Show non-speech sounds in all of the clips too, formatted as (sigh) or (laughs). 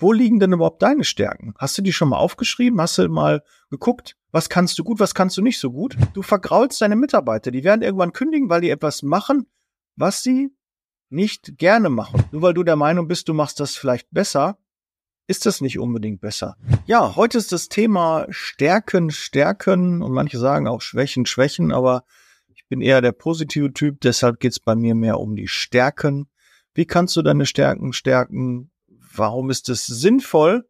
wo liegen denn überhaupt deine Stärken? Hast du die schon mal aufgeschrieben? Hast du mal geguckt, was kannst du gut, was kannst du nicht so gut? Du vergraulst deine Mitarbeiter. Die werden irgendwann kündigen, weil die etwas machen, was sie nicht gerne machen. Nur weil du der Meinung bist, du machst das vielleicht besser, ist das nicht unbedingt besser. Ja, heute ist das Thema Stärken, Stärken und manche sagen auch Schwächen, Schwächen, aber ich bin eher der positive Typ, deshalb geht es bei mir mehr um die Stärken. Wie kannst du deine Stärken stärken? Warum ist es sinnvoll?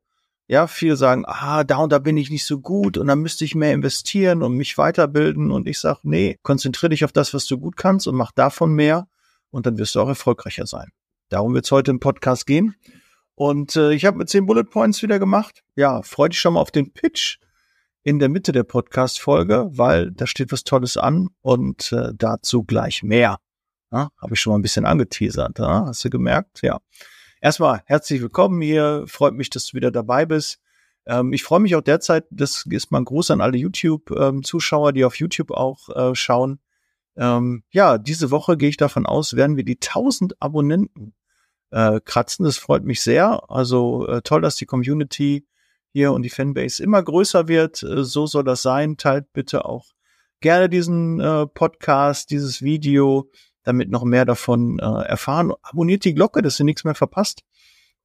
Ja, viele sagen, ah, da und da bin ich nicht so gut und da müsste ich mehr investieren und mich weiterbilden. Und ich sage, nee, konzentriere dich auf das, was du gut kannst und mach davon mehr und dann wirst du auch erfolgreicher sein. Darum wird es heute im Podcast gehen. Und äh, ich habe mit zehn Bullet Points wieder gemacht. Ja, freu dich schon mal auf den Pitch in der Mitte der Podcast-Folge, weil da steht was Tolles an und äh, dazu gleich mehr. Ja, habe ich schon mal ein bisschen angeteasert. Ja? Hast du gemerkt? Ja. Erstmal herzlich willkommen hier. Freut mich, dass du wieder dabei bist. Ähm, ich freue mich auch derzeit, das ist mal ein Gruß an alle YouTube-Zuschauer, ähm, die auf YouTube auch äh, schauen. Ähm, ja, diese Woche gehe ich davon aus, werden wir die 1000 Abonnenten äh, kratzen. Das freut mich sehr. Also äh, toll, dass die Community hier und die Fanbase immer größer wird. Äh, so soll das sein. Teilt bitte auch gerne diesen äh, Podcast, dieses Video, damit noch mehr davon äh, erfahren. Abonniert die Glocke, dass ihr nichts mehr verpasst.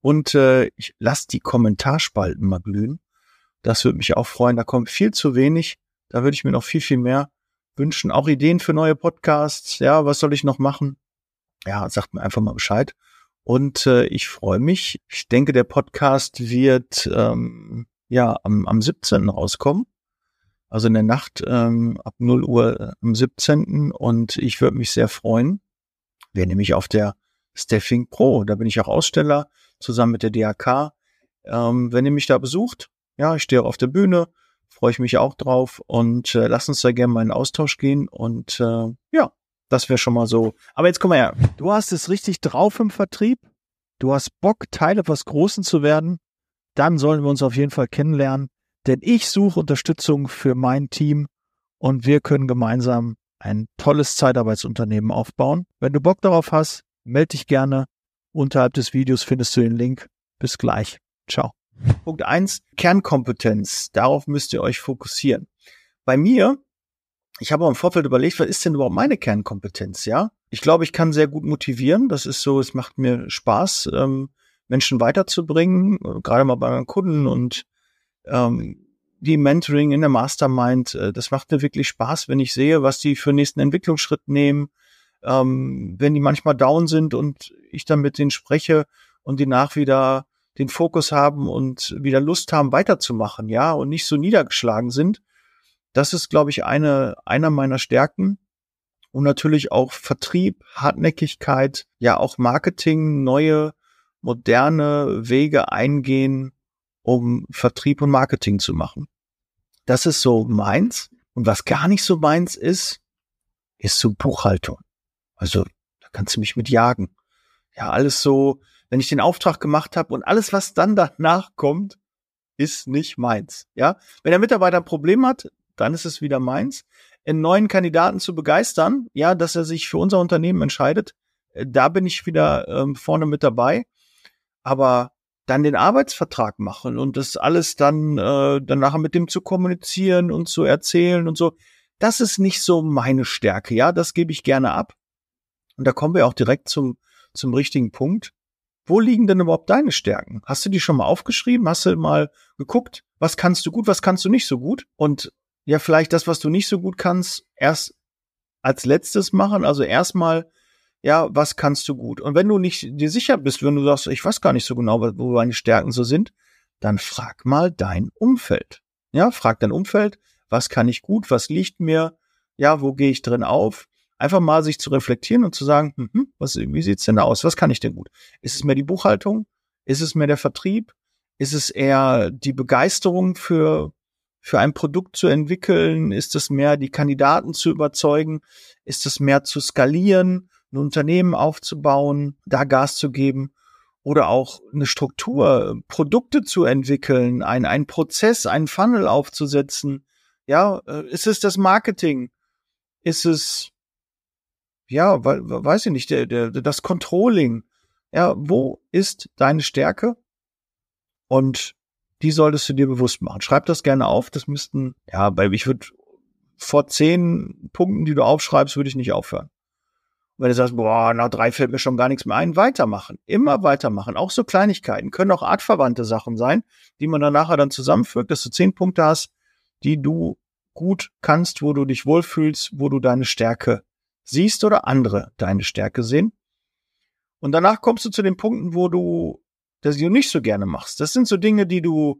Und äh, ich lasst die Kommentarspalten mal glühen. Das würde mich auch freuen. Da kommt viel zu wenig. Da würde ich mir noch viel, viel mehr wünschen. Auch Ideen für neue Podcasts. Ja, was soll ich noch machen? Ja, sagt mir einfach mal Bescheid. Und äh, ich freue mich. Ich denke, der Podcast wird ähm, ja am, am 17. rauskommen. Also in der Nacht ähm, ab 0 Uhr äh, am 17. Und ich würde mich sehr freuen. Wäre nämlich auf der Staffing Pro. Da bin ich auch Aussteller zusammen mit der DAK. Ähm, wenn ihr mich da besucht, ja, ich stehe auf der Bühne, freue ich mich auch drauf und äh, lass uns da gerne mal in Austausch gehen und äh, ja, das wäre schon mal so. Aber jetzt komm mal her. Du hast es richtig drauf im Vertrieb. Du hast Bock, Teil etwas Großen zu werden. Dann sollen wir uns auf jeden Fall kennenlernen. Denn ich suche Unterstützung für mein Team und wir können gemeinsam ein tolles Zeitarbeitsunternehmen aufbauen. Wenn du Bock darauf hast, melde dich gerne. Unterhalb des Videos findest du den Link. Bis gleich. Ciao. Punkt eins Kernkompetenz. Darauf müsst ihr euch fokussieren. Bei mir ich habe im Vorfeld überlegt, was ist denn überhaupt meine Kernkompetenz, ja? Ich glaube, ich kann sehr gut motivieren. Das ist so, es macht mir Spaß, ähm, Menschen weiterzubringen, äh, gerade mal bei meinen Kunden und ähm, die Mentoring in der Mastermind. Äh, das macht mir wirklich Spaß, wenn ich sehe, was die für nächsten Entwicklungsschritt nehmen, ähm, wenn die manchmal down sind und ich dann mit denen spreche und die nach wieder den Fokus haben und wieder Lust haben, weiterzumachen, ja, und nicht so niedergeschlagen sind das ist, glaube ich, eine, einer meiner Stärken. Und natürlich auch Vertrieb, Hartnäckigkeit, ja auch Marketing, neue, moderne Wege eingehen, um Vertrieb und Marketing zu machen. Das ist so meins. Und was gar nicht so meins ist, ist so Buchhaltung. Also da kannst du mich mit jagen. Ja, alles so, wenn ich den Auftrag gemacht habe und alles, was dann danach kommt, ist nicht meins. Ja, wenn der Mitarbeiter ein Problem hat, dann ist es wieder meins. einen neuen Kandidaten zu begeistern, ja, dass er sich für unser Unternehmen entscheidet, äh, da bin ich wieder ähm, vorne mit dabei. Aber dann den Arbeitsvertrag machen und das alles dann äh, dann nachher mit dem zu kommunizieren und zu erzählen und so, das ist nicht so meine Stärke, ja, das gebe ich gerne ab. Und da kommen wir auch direkt zum zum richtigen Punkt. Wo liegen denn überhaupt deine Stärken? Hast du die schon mal aufgeschrieben? Hast du mal geguckt, was kannst du gut, was kannst du nicht so gut? Und ja vielleicht das, was du nicht so gut kannst, erst als letztes machen. Also erstmal, ja, was kannst du gut? Und wenn du nicht dir sicher bist, wenn du sagst, ich weiß gar nicht so genau, wo meine Stärken so sind, dann frag mal dein Umfeld. Ja, frag dein Umfeld, was kann ich gut, was liegt mir, ja, wo gehe ich drin auf? Einfach mal sich zu reflektieren und zu sagen, hm, hm, was, wie sieht's denn da aus? Was kann ich denn gut? Ist es mehr die Buchhaltung? Ist es mehr der Vertrieb? Ist es eher die Begeisterung für für ein Produkt zu entwickeln? Ist es mehr, die Kandidaten zu überzeugen? Ist es mehr zu skalieren, ein Unternehmen aufzubauen, da Gas zu geben? Oder auch eine Struktur, Produkte zu entwickeln, ein, ein Prozess, einen Funnel aufzusetzen? Ja, äh, ist es das Marketing? Ist es, ja, weiß ich nicht, der, der, das Controlling? Ja, wo ist deine Stärke? Und die solltest du dir bewusst machen. Schreib das gerne auf. Das müssten, ja, bei, ich würde vor zehn Punkten, die du aufschreibst, würde ich nicht aufhören. Wenn du sagst, boah, nach drei fällt mir schon gar nichts mehr ein, weitermachen. Immer weitermachen. Auch so Kleinigkeiten. Können auch artverwandte Sachen sein, die man dann nachher dann zusammenfügt, dass du zehn Punkte hast, die du gut kannst, wo du dich wohlfühlst, wo du deine Stärke siehst oder andere deine Stärke sehen. Und danach kommst du zu den Punkten, wo du das du nicht so gerne machst. Das sind so Dinge, die du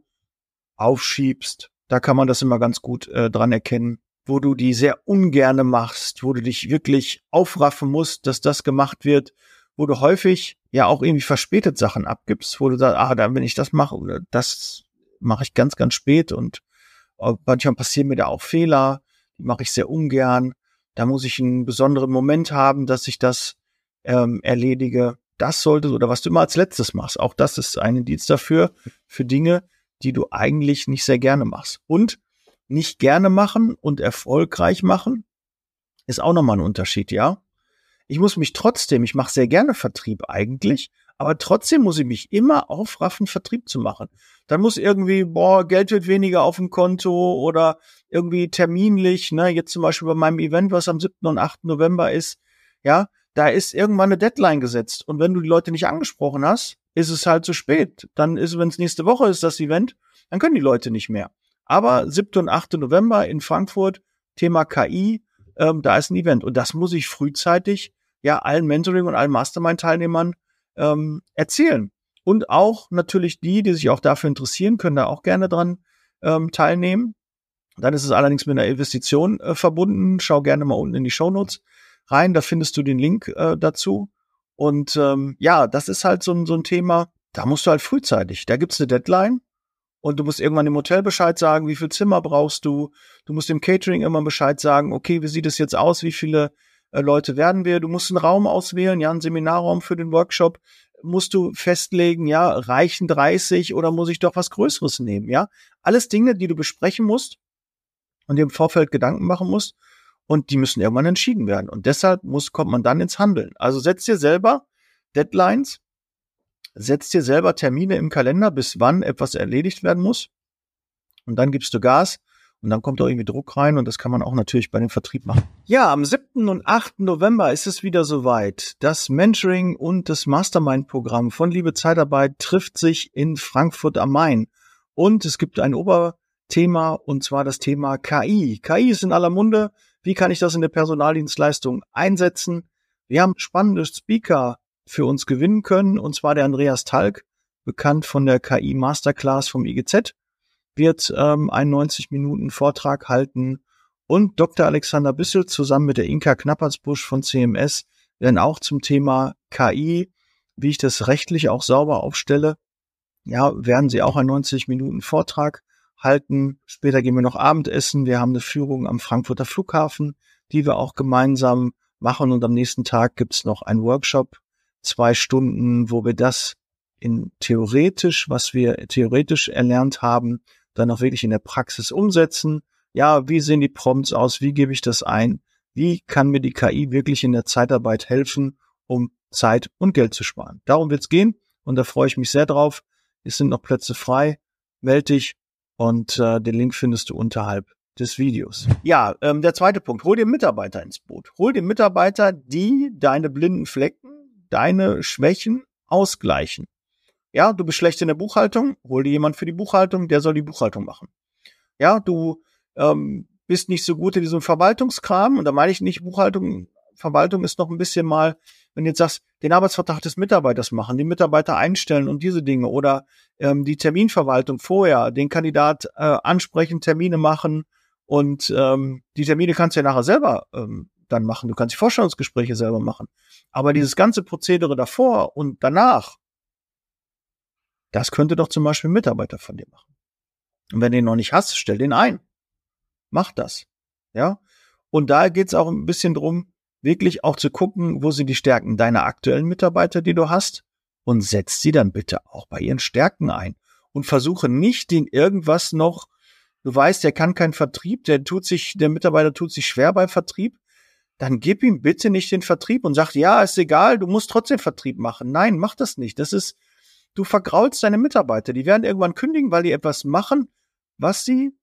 aufschiebst. Da kann man das immer ganz gut äh, dran erkennen, wo du die sehr ungerne machst, wo du dich wirklich aufraffen musst, dass das gemacht wird, wo du häufig ja auch irgendwie verspätet Sachen abgibst, wo du sagst, ah, dann wenn ich das mache, oder das mache ich ganz, ganz spät und äh, manchmal passieren mir da auch Fehler, die mache ich sehr ungern. Da muss ich einen besonderen Moment haben, dass ich das ähm, erledige das solltest oder was du immer als letztes machst. Auch das ist ein Indiz dafür, für Dinge, die du eigentlich nicht sehr gerne machst. Und nicht gerne machen und erfolgreich machen ist auch nochmal ein Unterschied, ja. Ich muss mich trotzdem, ich mache sehr gerne Vertrieb eigentlich, aber trotzdem muss ich mich immer aufraffen, Vertrieb zu machen. Dann muss irgendwie, boah, Geld wird weniger auf dem Konto oder irgendwie terminlich, ne, jetzt zum Beispiel bei meinem Event, was am 7. und 8. November ist, ja, da ist irgendwann eine Deadline gesetzt. Und wenn du die Leute nicht angesprochen hast, ist es halt zu spät. Dann ist, wenn es nächste Woche ist, das Event, dann können die Leute nicht mehr. Aber 7. und 8. November in Frankfurt, Thema KI, ähm, da ist ein Event. Und das muss ich frühzeitig ja allen Mentoring und allen Mastermind-Teilnehmern ähm, erzählen. Und auch natürlich die, die sich auch dafür interessieren, können da auch gerne dran ähm, teilnehmen. Dann ist es allerdings mit einer Investition äh, verbunden. Schau gerne mal unten in die Show Notes rein, da findest du den Link äh, dazu. Und ähm, ja, das ist halt so so ein Thema, da musst du halt frühzeitig. Da gibt's eine Deadline und du musst irgendwann dem Hotel Bescheid sagen, wie viel Zimmer brauchst du. Du musst dem Catering immer Bescheid sagen, okay, wie sieht es jetzt aus, wie viele äh, Leute werden wir. Du musst einen Raum auswählen, ja, einen Seminarraum für den Workshop. Musst du festlegen, ja, reichen 30 oder muss ich doch was Größeres nehmen, ja? Alles Dinge, die du besprechen musst und dir im Vorfeld Gedanken machen musst und die müssen irgendwann entschieden werden. Und deshalb muss, kommt man dann ins Handeln. Also setzt dir selber Deadlines, setzt dir selber Termine im Kalender, bis wann etwas erledigt werden muss. Und dann gibst du Gas und dann kommt auch irgendwie Druck rein und das kann man auch natürlich bei dem Vertrieb machen. Ja, am 7. und 8. November ist es wieder soweit. Das Mentoring und das Mastermind-Programm von Liebe Zeitarbeit trifft sich in Frankfurt am Main. Und es gibt ein Oberthema und zwar das Thema KI. KI ist in aller Munde. Wie kann ich das in der Personaldienstleistung einsetzen? Wir haben spannende Speaker für uns gewinnen können, und zwar der Andreas Talk, bekannt von der KI Masterclass vom IGZ, wird ähm, einen 90 Minuten Vortrag halten und Dr. Alexander Bissel zusammen mit der Inka Knappersbusch von CMS werden auch zum Thema KI, wie ich das rechtlich auch sauber aufstelle, ja, werden sie auch einen 90 Minuten Vortrag halten. Später gehen wir noch Abendessen. Wir haben eine Führung am Frankfurter Flughafen, die wir auch gemeinsam machen. Und am nächsten Tag gibt's noch einen Workshop, zwei Stunden, wo wir das in theoretisch, was wir theoretisch erlernt haben, dann auch wirklich in der Praxis umsetzen. Ja, wie sehen die Prompts aus? Wie gebe ich das ein? Wie kann mir die KI wirklich in der Zeitarbeit helfen, um Zeit und Geld zu sparen? Darum wird's gehen und da freue ich mich sehr drauf. Es sind noch Plätze frei. Meld dich und äh, den Link findest du unterhalb des Videos. Ja, ähm, der zweite Punkt. Hol dir Mitarbeiter ins Boot. Hol dir Mitarbeiter, die deine blinden Flecken, deine Schwächen ausgleichen. Ja, du bist schlecht in der Buchhaltung, hol dir jemand für die Buchhaltung, der soll die Buchhaltung machen. Ja, du ähm, bist nicht so gut in diesem Verwaltungskram, und da meine ich nicht Buchhaltung, Verwaltung ist noch ein bisschen mal wenn du jetzt sagst, den Arbeitsvertrag des Mitarbeiters machen, die Mitarbeiter einstellen und diese Dinge oder ähm, die Terminverwaltung vorher, den Kandidat äh, ansprechen, Termine machen und ähm, die Termine kannst du ja nachher selber ähm, dann machen. Du kannst die Vorstellungsgespräche selber machen. Aber dieses ganze Prozedere davor und danach, das könnte doch zum Beispiel ein Mitarbeiter von dir machen. Und wenn du den noch nicht hast, stell den ein. Mach das. Ja. Und da geht's auch ein bisschen drum, wirklich auch zu gucken, wo sind die Stärken deiner aktuellen Mitarbeiter, die du hast, und setz sie dann bitte auch bei ihren Stärken ein und versuche nicht den irgendwas noch, du weißt, der kann keinen Vertrieb, der tut sich, der Mitarbeiter tut sich schwer beim Vertrieb, dann gib ihm bitte nicht den Vertrieb und sag, ja, ist egal, du musst trotzdem Vertrieb machen. Nein, mach das nicht. Das ist, Du vergraulst deine Mitarbeiter. Die werden irgendwann kündigen, weil die etwas machen, was sie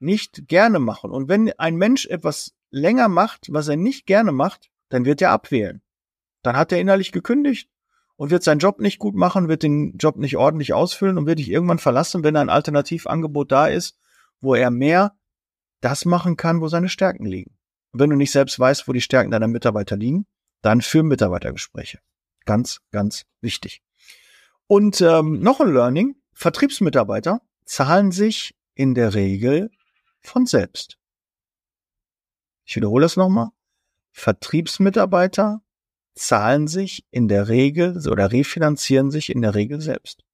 nicht gerne machen. Und wenn ein Mensch etwas länger macht, was er nicht gerne macht, dann wird er abwählen. Dann hat er innerlich gekündigt und wird seinen Job nicht gut machen, wird den Job nicht ordentlich ausfüllen und wird dich irgendwann verlassen, wenn ein Alternativangebot da ist, wo er mehr das machen kann, wo seine Stärken liegen. Wenn du nicht selbst weißt, wo die Stärken deiner Mitarbeiter liegen, dann für Mitarbeitergespräche. Ganz, ganz wichtig. Und ähm, noch ein Learning. Vertriebsmitarbeiter zahlen sich in der Regel von selbst. Ich wiederhole das nochmal. Vertriebsmitarbeiter zahlen sich in der Regel oder refinanzieren sich in der Regel selbst.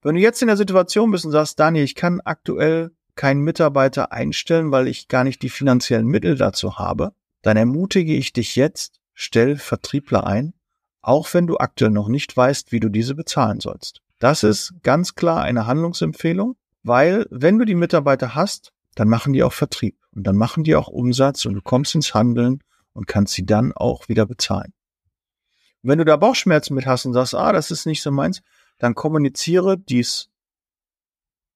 Wenn du jetzt in der Situation bist und sagst, Daniel, ich kann aktuell keinen Mitarbeiter einstellen, weil ich gar nicht die finanziellen Mittel dazu habe, dann ermutige ich dich jetzt, stell Vertriebler ein, auch wenn du aktuell noch nicht weißt, wie du diese bezahlen sollst. Das ist ganz klar eine Handlungsempfehlung, weil wenn du die Mitarbeiter hast, dann machen die auch Vertrieb und dann machen die auch Umsatz und du kommst ins Handeln und kannst sie dann auch wieder bezahlen. Wenn du da Bauchschmerzen mit hast und sagst, ah, das ist nicht so meins, dann kommuniziere dies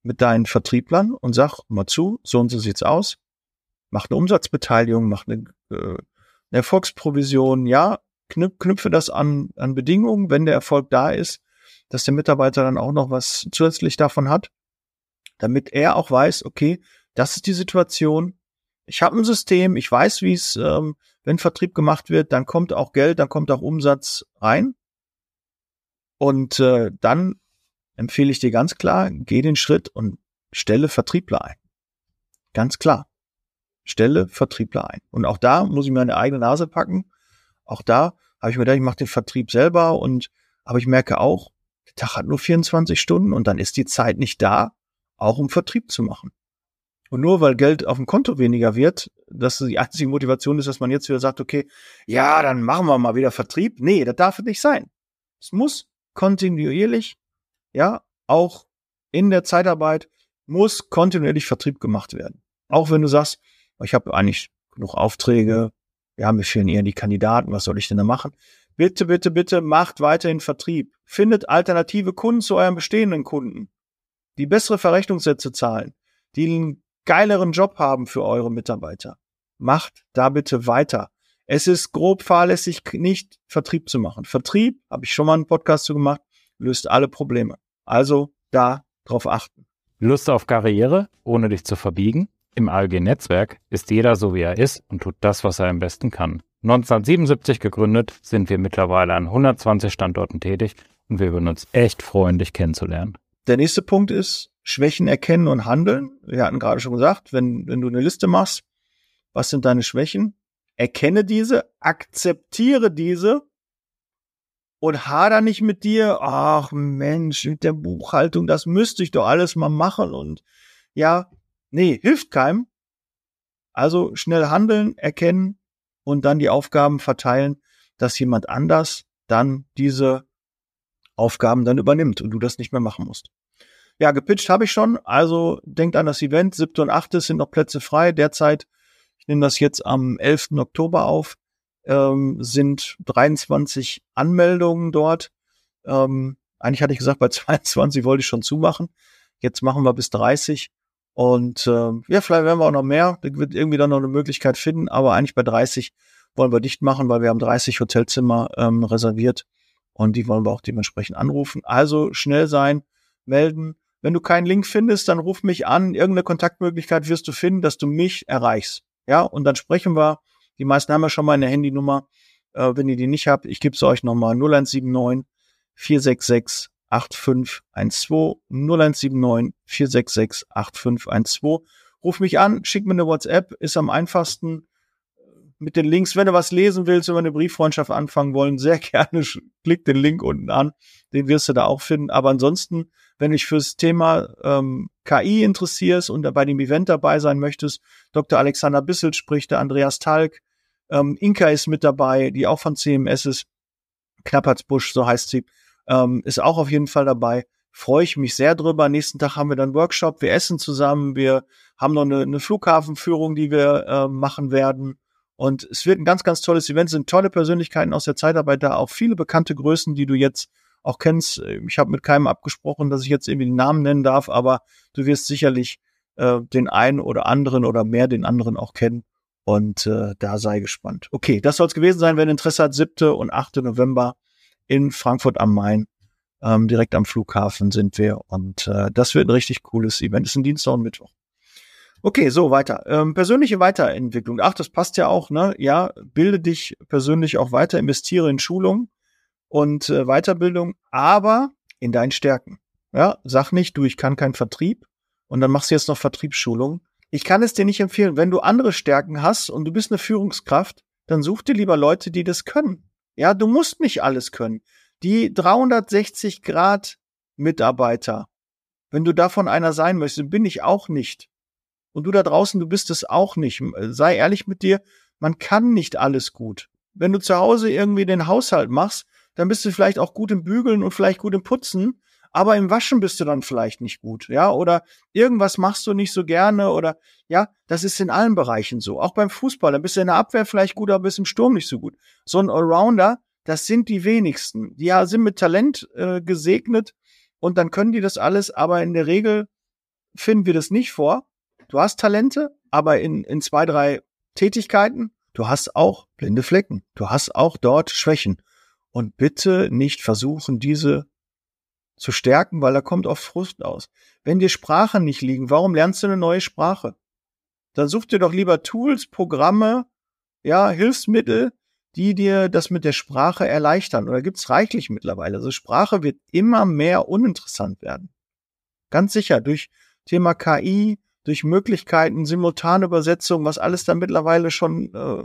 mit deinen Vertrieblern und sag mal zu, so und so sieht's aus. Mach eine Umsatzbeteiligung, mach eine, äh, eine Erfolgsprovision, ja, knüp, knüpfe das an, an Bedingungen, wenn der Erfolg da ist, dass der Mitarbeiter dann auch noch was zusätzlich davon hat, damit er auch weiß, okay, das ist die Situation. Ich habe ein System, ich weiß, wie es, ähm, wenn Vertrieb gemacht wird, dann kommt auch Geld, dann kommt auch Umsatz rein. Und äh, dann empfehle ich dir ganz klar, geh den Schritt und stelle Vertriebler ein. Ganz klar. Stelle Vertriebler ein. Und auch da muss ich mir eine eigene Nase packen. Auch da habe ich mir gedacht, ich mache den Vertrieb selber und aber ich merke auch, der Tag hat nur 24 Stunden und dann ist die Zeit nicht da, auch um Vertrieb zu machen. Und nur weil Geld auf dem Konto weniger wird, dass die einzige Motivation ist, dass man jetzt wieder sagt, okay, ja, dann machen wir mal wieder Vertrieb. Nee, das darf nicht sein. Es muss kontinuierlich ja, auch in der Zeitarbeit muss kontinuierlich Vertrieb gemacht werden. Auch wenn du sagst, ich habe eigentlich genug Aufträge, ja, mir fehlen eher die Kandidaten, was soll ich denn da machen? Bitte, bitte, bitte macht weiterhin Vertrieb. Findet alternative Kunden zu euren bestehenden Kunden, die bessere Verrechnungssätze zahlen, die einen geileren Job haben für eure Mitarbeiter. Macht da bitte weiter. Es ist grob fahrlässig, nicht Vertrieb zu machen. Vertrieb, habe ich schon mal einen Podcast zu gemacht, löst alle Probleme. Also da drauf achten. Lust auf Karriere, ohne dich zu verbiegen? Im ALG-Netzwerk ist jeder so, wie er ist und tut das, was er am besten kann. 1977 gegründet, sind wir mittlerweile an 120 Standorten tätig und wir würden uns echt freuen, dich kennenzulernen. Der nächste Punkt ist Schwächen erkennen und handeln. Wir hatten gerade schon gesagt, wenn, wenn du eine Liste machst, was sind deine Schwächen? Erkenne diese, akzeptiere diese und hader nicht mit dir, ach Mensch, mit der Buchhaltung, das müsste ich doch alles mal machen und ja, nee, hilft keinem. Also schnell handeln, erkennen und dann die Aufgaben verteilen, dass jemand anders dann diese Aufgaben dann übernimmt und du das nicht mehr machen musst. Ja, gepitcht habe ich schon. Also denkt an das Event. 7. und 8. sind noch Plätze frei. Derzeit, ich nehme das jetzt am 11. Oktober auf ähm, sind 23 Anmeldungen dort. Ähm, eigentlich hatte ich gesagt, bei (laughs) 22 wollte ich schon zumachen. Jetzt machen wir bis 30. Und äh, ja, vielleicht werden wir auch noch mehr. Da wird irgendwie dann noch eine Möglichkeit finden. Aber eigentlich bei 30 wollen wir dicht machen, weil wir haben 30 Hotelzimmer ähm, reserviert. Und die wollen wir auch dementsprechend anrufen. Also schnell sein, melden. Wenn du keinen Link findest, dann ruf mich an. Irgendeine Kontaktmöglichkeit wirst du finden, dass du mich erreichst. Ja, und dann sprechen wir die meisten haben ja schon mal eine Handynummer. Äh, wenn ihr die nicht habt, ich gebe sie euch nochmal 0179 466 8512 0179 466 8512. Ruf mich an, schick mir eine WhatsApp, ist am einfachsten mit den Links. Wenn du was lesen willst, wenn wir eine Brieffreundschaft anfangen wollen, sehr (laughs) gerne klick den Link unten an. Den wirst du da auch finden. Aber ansonsten, wenn du dich fürs Thema ähm, KI interessierst und bei dem Event dabei sein möchtest, Dr. Alexander Bissel spricht, der Andreas Talk, ähm, Inka ist mit dabei, die auch von CMS ist. Knappertsbusch, so heißt sie, ähm, ist auch auf jeden Fall dabei. Freue ich mich sehr drüber. Nächsten Tag haben wir dann Workshop. Wir essen zusammen. Wir haben noch eine, eine Flughafenführung, die wir äh, machen werden. Und es wird ein ganz, ganz tolles Event. Es sind tolle Persönlichkeiten aus der Zeitarbeit da, auch viele bekannte Größen, die du jetzt auch kennst. Ich habe mit keinem abgesprochen, dass ich jetzt irgendwie den Namen nennen darf, aber du wirst sicherlich äh, den einen oder anderen oder mehr den anderen auch kennen. Und äh, da sei gespannt. Okay, das soll es gewesen sein. Wenn Interesse hat, 7. und 8. November in Frankfurt am Main. Ähm, direkt am Flughafen sind wir. Und äh, das wird ein richtig cooles Event. ist ein Dienstag und Mittwoch. Okay, so weiter. Ähm, persönliche Weiterentwicklung. Ach, das passt ja auch, ne? Ja, bilde dich persönlich auch weiter, investiere in Schulung und äh, Weiterbildung, aber in deinen Stärken. Ja, sag nicht, du, ich kann keinen Vertrieb und dann machst du jetzt noch Vertriebsschulung. Ich kann es dir nicht empfehlen. Wenn du andere Stärken hast und du bist eine Führungskraft, dann such dir lieber Leute, die das können. Ja, du musst nicht alles können. Die 360 Grad Mitarbeiter, wenn du davon einer sein möchtest, bin ich auch nicht. Und du da draußen, du bist es auch nicht. Sei ehrlich mit dir, man kann nicht alles gut. Wenn du zu Hause irgendwie den Haushalt machst, dann bist du vielleicht auch gut im Bügeln und vielleicht gut im Putzen, aber im Waschen bist du dann vielleicht nicht gut, ja, oder irgendwas machst du nicht so gerne oder ja, das ist in allen Bereichen so. Auch beim Fußball, dann bist du in der Abwehr vielleicht gut, aber bist im Sturm nicht so gut. So ein Allrounder, das sind die wenigsten. Die sind mit Talent äh, gesegnet und dann können die das alles, aber in der Regel finden wir das nicht vor du hast Talente, aber in, in zwei, drei Tätigkeiten, du hast auch blinde Flecken. Du hast auch dort Schwächen. Und bitte nicht versuchen, diese zu stärken, weil da kommt oft Frust aus. Wenn dir Sprachen nicht liegen, warum lernst du eine neue Sprache? Dann such dir doch lieber Tools, Programme, ja, Hilfsmittel, die dir das mit der Sprache erleichtern. Oder gibt's reichlich mittlerweile. Also Sprache wird immer mehr uninteressant werden. Ganz sicher durch Thema KI, durch Möglichkeiten, simultane Übersetzung, was alles da mittlerweile schon äh,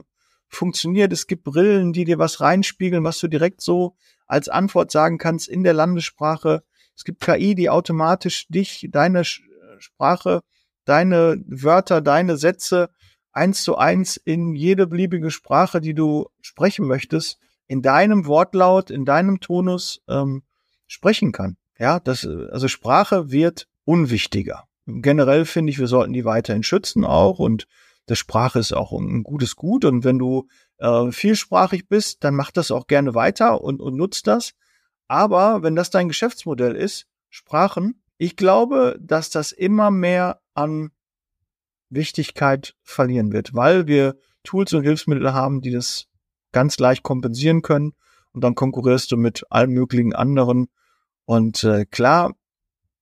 funktioniert. Es gibt Brillen, die dir was reinspiegeln, was du direkt so als Antwort sagen kannst in der Landessprache. Es gibt KI, die automatisch dich, deine Sprache, deine Wörter, deine Sätze eins zu eins in jede beliebige Sprache, die du sprechen möchtest, in deinem Wortlaut, in deinem Tonus ähm, sprechen kann. Ja, das, also Sprache wird unwichtiger generell finde ich, wir sollten die weiterhin schützen auch und das Sprache ist auch ein gutes Gut und wenn du äh, vielsprachig bist, dann mach das auch gerne weiter und, und nutzt das. Aber wenn das dein Geschäftsmodell ist, Sprachen, ich glaube, dass das immer mehr an Wichtigkeit verlieren wird, weil wir Tools und Hilfsmittel haben, die das ganz leicht kompensieren können und dann konkurrierst du mit allen möglichen anderen. Und äh, klar,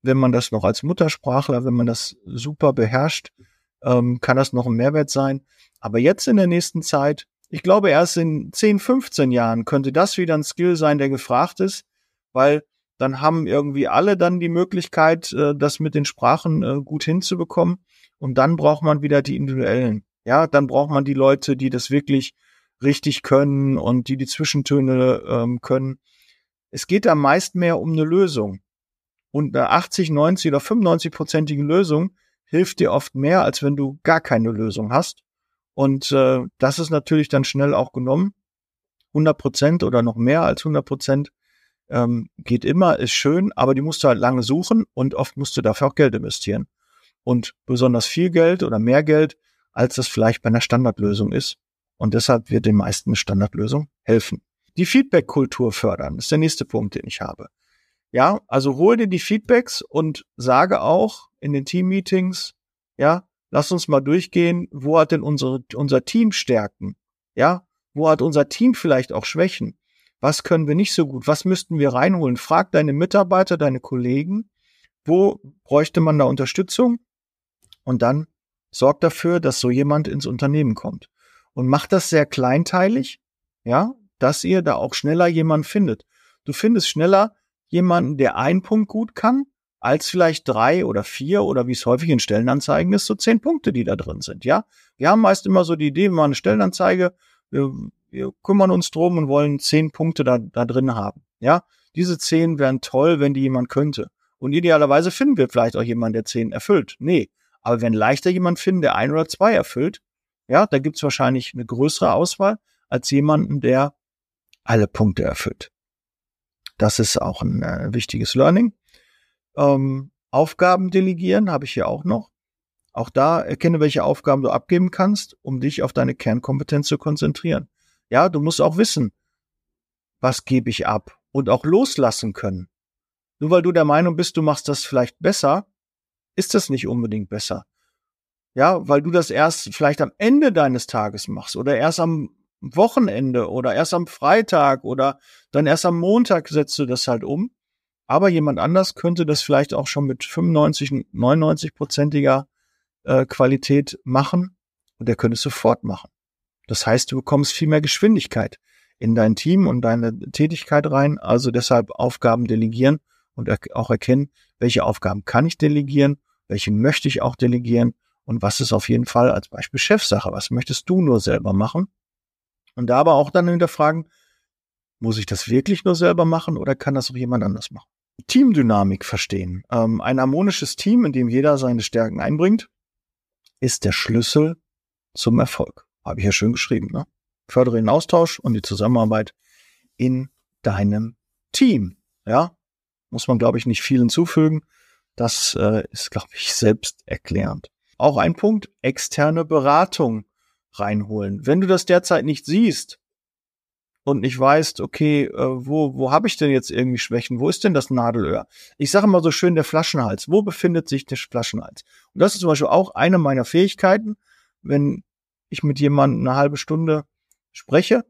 wenn man das noch als Muttersprachler, wenn man das super beherrscht, ähm, kann das noch ein Mehrwert sein. Aber jetzt in der nächsten Zeit, ich glaube erst in 10, 15 Jahren könnte das wieder ein Skill sein, der gefragt ist, weil dann haben irgendwie alle dann die Möglichkeit, äh, das mit den Sprachen äh, gut hinzubekommen. Und dann braucht man wieder die individuellen. Ja, dann braucht man die Leute, die das wirklich richtig können und die die Zwischentöne ähm, können. Es geht da meist mehr um eine Lösung. Und eine 80, 90 oder 95-prozentige Lösung hilft dir oft mehr, als wenn du gar keine Lösung hast. Und äh, das ist natürlich dann schnell auch genommen. 100 Prozent oder noch mehr als 100 Prozent ähm, geht immer, ist schön, aber die musst du halt lange suchen und oft musst du dafür auch Geld investieren. Und besonders viel Geld oder mehr Geld, als das vielleicht bei einer Standardlösung ist. Und deshalb wird den meisten eine Standardlösung helfen. Die Feedback-Kultur fördern ist der nächste Punkt, den ich habe. Ja, also hol dir die Feedbacks und sage auch in den Team-Meetings, ja, lass uns mal durchgehen, wo hat denn unsere, unser Team Stärken? Ja, wo hat unser Team vielleicht auch Schwächen? Was können wir nicht so gut? Was müssten wir reinholen? Frag deine Mitarbeiter, deine Kollegen, wo bräuchte man da Unterstützung? Und dann sorg dafür, dass so jemand ins Unternehmen kommt. Und mach das sehr kleinteilig, ja, dass ihr da auch schneller jemand findet. Du findest schneller jemanden, der einen Punkt gut kann, als vielleicht drei oder vier oder wie es häufig in Stellenanzeigen ist, so zehn Punkte, die da drin sind, ja. Wir haben meist immer so die Idee, wir machen eine Stellenanzeige, wir, wir kümmern uns drum und wollen zehn Punkte da, da drin haben, ja. Diese zehn wären toll, wenn die jemand könnte. Und idealerweise finden wir vielleicht auch jemanden, der zehn erfüllt. Nee. Aber werden leichter jemanden finden, der ein oder zwei erfüllt, ja, da gibt's wahrscheinlich eine größere Auswahl als jemanden, der alle Punkte erfüllt. Das ist auch ein äh, wichtiges Learning. Ähm, Aufgaben delegieren habe ich hier auch noch. Auch da erkenne, welche Aufgaben du abgeben kannst, um dich auf deine Kernkompetenz zu konzentrieren. Ja, du musst auch wissen, was gebe ich ab? und auch loslassen können. Nur weil du der Meinung bist, du machst das vielleicht besser, ist das nicht unbedingt besser. Ja, weil du das erst vielleicht am Ende deines Tages machst oder erst am Wochenende oder erst am Freitag oder dann erst am Montag setzt du das halt um. Aber jemand anders könnte das vielleicht auch schon mit 95, 99 prozentiger äh, Qualität machen und der könnte es sofort machen. Das heißt, du bekommst viel mehr Geschwindigkeit in dein Team und deine Tätigkeit rein. Also deshalb Aufgaben delegieren und auch erkennen, welche Aufgaben kann ich delegieren, welche möchte ich auch delegieren und was ist auf jeden Fall als Beispiel Chefsache, was möchtest du nur selber machen. Und da aber auch dann hinterfragen, muss ich das wirklich nur selber machen oder kann das auch jemand anders machen? Teamdynamik verstehen. Ähm, ein harmonisches Team, in dem jeder seine Stärken einbringt, ist der Schlüssel zum Erfolg. Habe ich ja schön geschrieben. Ne? Fördere den Austausch und die Zusammenarbeit in deinem Team. Ja, muss man, glaube ich, nicht viel hinzufügen. Das äh, ist, glaube ich, selbst erklärend. Auch ein Punkt, externe Beratung reinholen. Wenn du das derzeit nicht siehst und nicht weißt, okay, äh, wo, wo habe ich denn jetzt irgendwie Schwächen? Wo ist denn das Nadelöhr? Ich sage immer so schön der Flaschenhals. Wo befindet sich der Flaschenhals? Und das ist zum Beispiel auch eine meiner Fähigkeiten, wenn ich mit jemandem eine halbe Stunde spreche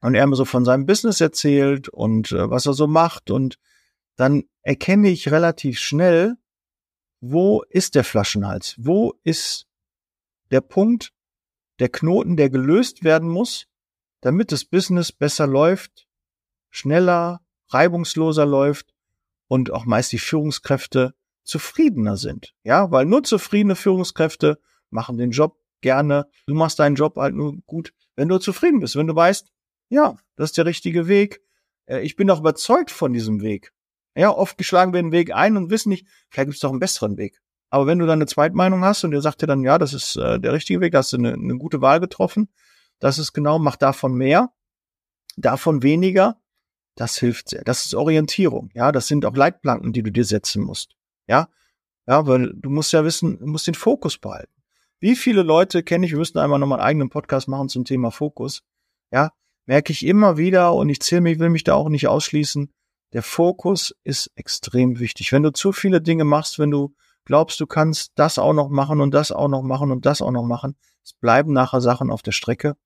und er mir so von seinem Business erzählt und äh, was er so macht und dann erkenne ich relativ schnell, wo ist der Flaschenhals? Wo ist der Punkt, der Knoten, der gelöst werden muss, damit das Business besser läuft, schneller, reibungsloser läuft und auch meist die Führungskräfte zufriedener sind. Ja, weil nur zufriedene Führungskräfte machen den Job gerne. Du machst deinen Job halt nur gut, wenn du zufrieden bist, wenn du weißt, ja, das ist der richtige Weg. Äh, ich bin auch überzeugt von diesem Weg. Ja, oft geschlagen wir den Weg ein und wissen nicht, vielleicht gibt es doch einen besseren Weg. Aber wenn du dann eine Zweitmeinung hast und der sagt dir dann, ja, das ist äh, der richtige Weg, hast du eine, eine gute Wahl getroffen, das ist genau, mach davon mehr, davon weniger, das hilft sehr. Das ist Orientierung. Ja, das sind auch Leitplanken, die du dir setzen musst. Ja, ja, weil du musst ja wissen, du musst den Fokus behalten. Wie viele Leute kenne ich, wir müssen einmal nochmal einen eigenen Podcast machen zum Thema Fokus. Ja, merke ich immer wieder und ich zähle mich, will mich da auch nicht ausschließen der Fokus ist extrem wichtig. Wenn du zu viele Dinge machst, wenn du glaubst, du kannst das auch noch machen und das auch noch machen und das auch noch machen, es bleiben nachher Sachen auf der Strecke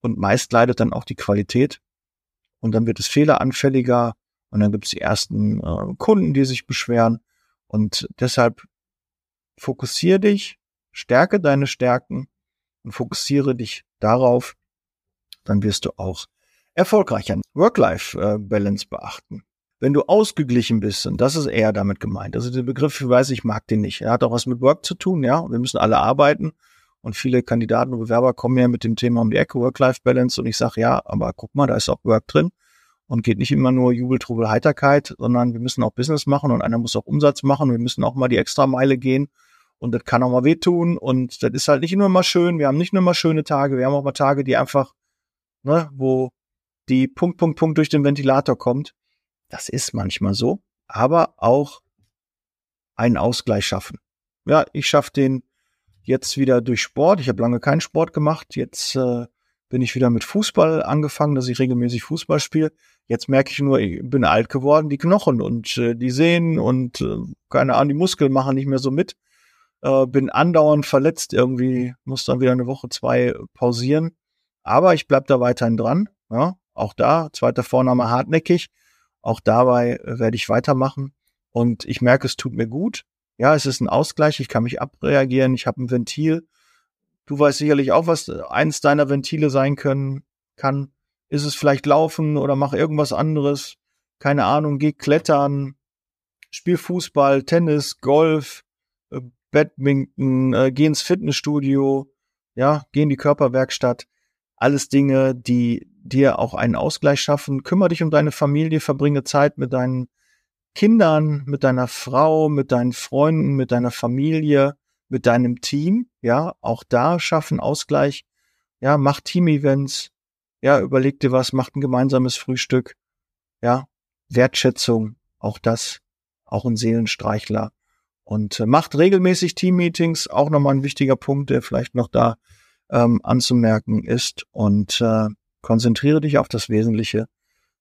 und meist leidet dann auch die Qualität. Und dann wird es fehleranfälliger und dann gibt es die ersten äh, Kunden, die sich beschweren. Und deshalb fokussiere dich, stärke deine Stärken und fokussiere dich darauf, dann wirst du auch erfolgreicher Work-Life-Balance beachten wenn du ausgeglichen bist, und das ist eher damit gemeint. Also der Begriff, ich weiß, ich mag den nicht. Er hat auch was mit Work zu tun, ja. Wir müssen alle arbeiten. Und viele Kandidaten und Bewerber kommen ja mit dem Thema um die Ecke, Work-Life-Balance. Und ich sage, ja, aber guck mal, da ist auch Work drin. Und geht nicht immer nur Jubel, Trubel, Heiterkeit, sondern wir müssen auch Business machen und einer muss auch Umsatz machen. Wir müssen auch mal die Extrameile gehen. Und das kann auch mal wehtun. Und das ist halt nicht nur mal schön. Wir haben nicht nur mal schöne Tage. Wir haben auch mal Tage, die einfach, ne, wo die Punkt, Punkt, Punkt durch den Ventilator kommt. Das ist manchmal so, aber auch einen Ausgleich schaffen. Ja, ich schaffe den jetzt wieder durch Sport. Ich habe lange keinen Sport gemacht. Jetzt äh, bin ich wieder mit Fußball angefangen, dass ich regelmäßig Fußball spiele. Jetzt merke ich nur, ich bin alt geworden, die Knochen und äh, die Sehnen und äh, keine Ahnung, die Muskeln machen nicht mehr so mit. Äh, bin andauernd verletzt irgendwie, muss dann wieder eine Woche, zwei pausieren. Aber ich bleib da weiterhin dran. Ja, auch da, zweiter Vorname hartnäckig. Auch dabei äh, werde ich weitermachen. Und ich merke, es tut mir gut. Ja, es ist ein Ausgleich. Ich kann mich abreagieren. Ich habe ein Ventil. Du weißt sicherlich auch, was eins deiner Ventile sein können kann. Ist es vielleicht laufen oder mach irgendwas anderes? Keine Ahnung, geh klettern, spiel Fußball, Tennis, Golf, äh, Badminton, äh, geh ins Fitnessstudio, ja, geh in die Körperwerkstatt. Alles Dinge, die dir auch einen Ausgleich schaffen. Kümmere dich um deine Familie, verbringe Zeit mit deinen Kindern, mit deiner Frau, mit deinen Freunden, mit deiner Familie, mit deinem Team. Ja, auch da schaffen Ausgleich. Ja, mach Team-Events. Ja, überleg dir was, macht ein gemeinsames Frühstück. Ja, Wertschätzung, auch das, auch ein Seelenstreichler. Und äh, macht regelmäßig Team-Meetings, auch nochmal ein wichtiger Punkt, der vielleicht noch da ähm, anzumerken ist. Und äh, Konzentriere dich auf das Wesentliche.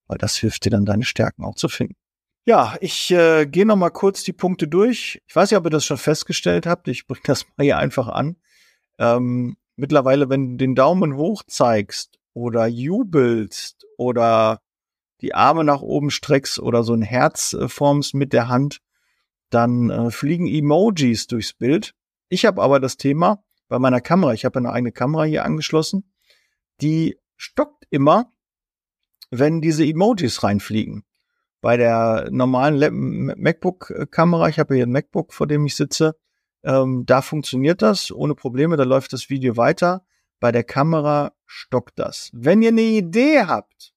weil das hilft dir dann deine Stärken auch zu finden. Ja, ich äh, gehe noch mal kurz die Punkte durch. Ich weiß nicht, ob ihr das schon festgestellt habt. Ich bringe das mal hier einfach an. Ähm, mittlerweile, wenn du den Daumen hoch zeigst oder jubelst oder die Arme nach oben streckst oder so ein Herz äh, formst mit der Hand, dann äh, fliegen Emojis durchs Bild. Ich habe aber das Thema bei meiner Kamera, ich habe eine eigene Kamera hier angeschlossen, die stockt immer, wenn diese Emojis reinfliegen. Bei der normalen MacBook-Kamera, ich habe hier ein MacBook, vor dem ich sitze, ähm, da funktioniert das ohne Probleme, da läuft das Video weiter. Bei der Kamera stockt das. Wenn ihr eine Idee habt,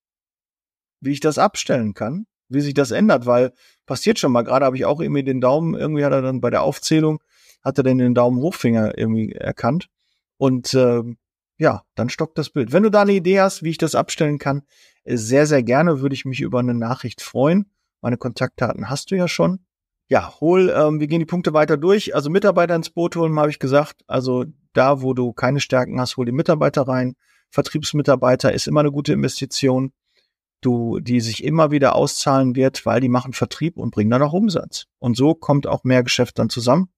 wie ich das abstellen kann, wie sich das ändert, weil passiert schon mal, gerade habe ich auch irgendwie den Daumen, irgendwie hat er dann bei der Aufzählung, hat er dann den Daumen Hochfinger irgendwie erkannt. Und äh, ja, dann stockt das Bild. Wenn du da eine Idee hast, wie ich das abstellen kann, äh, sehr, sehr gerne würde ich mich über eine Nachricht freuen. Meine Kontaktdaten hast du ja schon. Ja, hol, ähm, wir gehen die Punkte weiter durch. Also Mitarbeiter ins Boot holen, habe ich gesagt. Also da, wo du keine Stärken hast, hol die Mitarbeiter rein. Vertriebsmitarbeiter ist immer eine gute Investition du, die sich immer wieder auszahlen wird, weil die machen Vertrieb und bringen dann auch Umsatz. Und so kommt auch mehr Geschäft dann zusammen.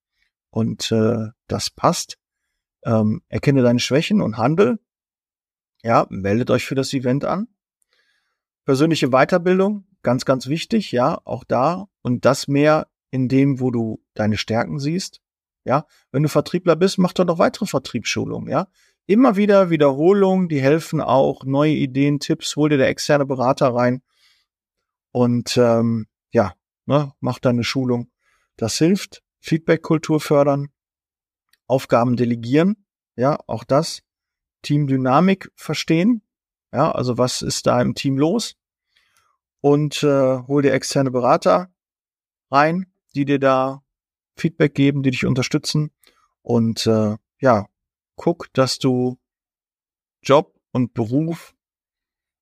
Und äh, das passt. Ähm, erkenne deine Schwächen und handel. Ja, meldet euch für das Event an. Persönliche Weiterbildung, ganz, ganz wichtig, ja, auch da. Und das mehr in dem, wo du deine Stärken siehst. Ja, wenn du Vertriebler bist, mach doch noch weitere Vertriebsschulungen, ja immer wieder Wiederholungen, die helfen auch, neue Ideen, Tipps, hol dir der externe Berater rein und ähm, ja, ne, mach deine Schulung. Das hilft. Feedback-Kultur fördern, Aufgaben delegieren, ja, auch das. Teamdynamik verstehen, ja, also was ist da im Team los? Und äh, hol dir externe Berater rein, die dir da Feedback geben, die dich unterstützen. Und äh, ja, guck, dass du Job und Beruf,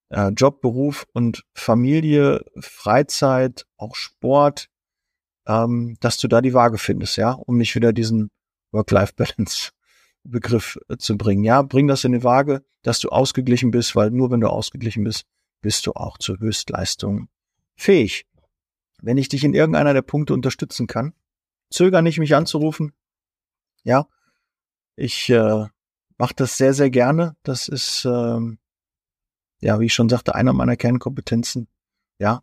äh, Job, Beruf und Familie, Freizeit, auch Sport, ähm, dass du da die Waage findest, ja, um nicht wieder diesen Work-Life-Balance (laughs) Begriff äh, zu bringen. Ja, bring das in die Waage, dass du ausgeglichen bist, weil nur wenn du ausgeglichen bist, bist du auch zur Höchstleistung fähig. Wenn ich dich in irgendeiner der Punkte unterstützen kann, zöger nicht, mich anzurufen. Ja, ich äh, mache das sehr, sehr gerne. Das ist, ähm, ja, wie ich schon sagte, einer meiner Kernkompetenzen. Ja,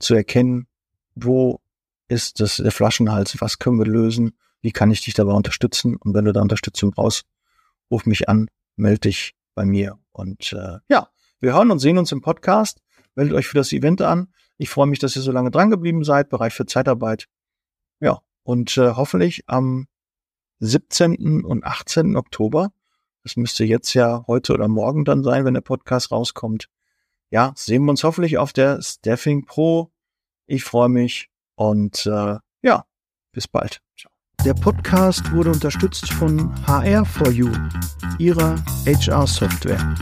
zu erkennen, wo ist das der Flaschenhals, was können wir lösen, wie kann ich dich dabei unterstützen und wenn du da Unterstützung brauchst, ruf mich an, melde dich bei mir und äh, ja, wir hören und sehen uns im Podcast. Meldet euch für das Event an. Ich freue mich, dass ihr so lange dran geblieben seid, bereit für Zeitarbeit. Ja, und äh, hoffentlich am 17. und 18. Oktober. Das müsste jetzt ja heute oder morgen dann sein, wenn der Podcast rauskommt. Ja, sehen wir uns hoffentlich auf der Staffing Pro. Ich freue mich und äh, ja, bis bald. Der Podcast wurde unterstützt von HR4U, ihrer HR-Software.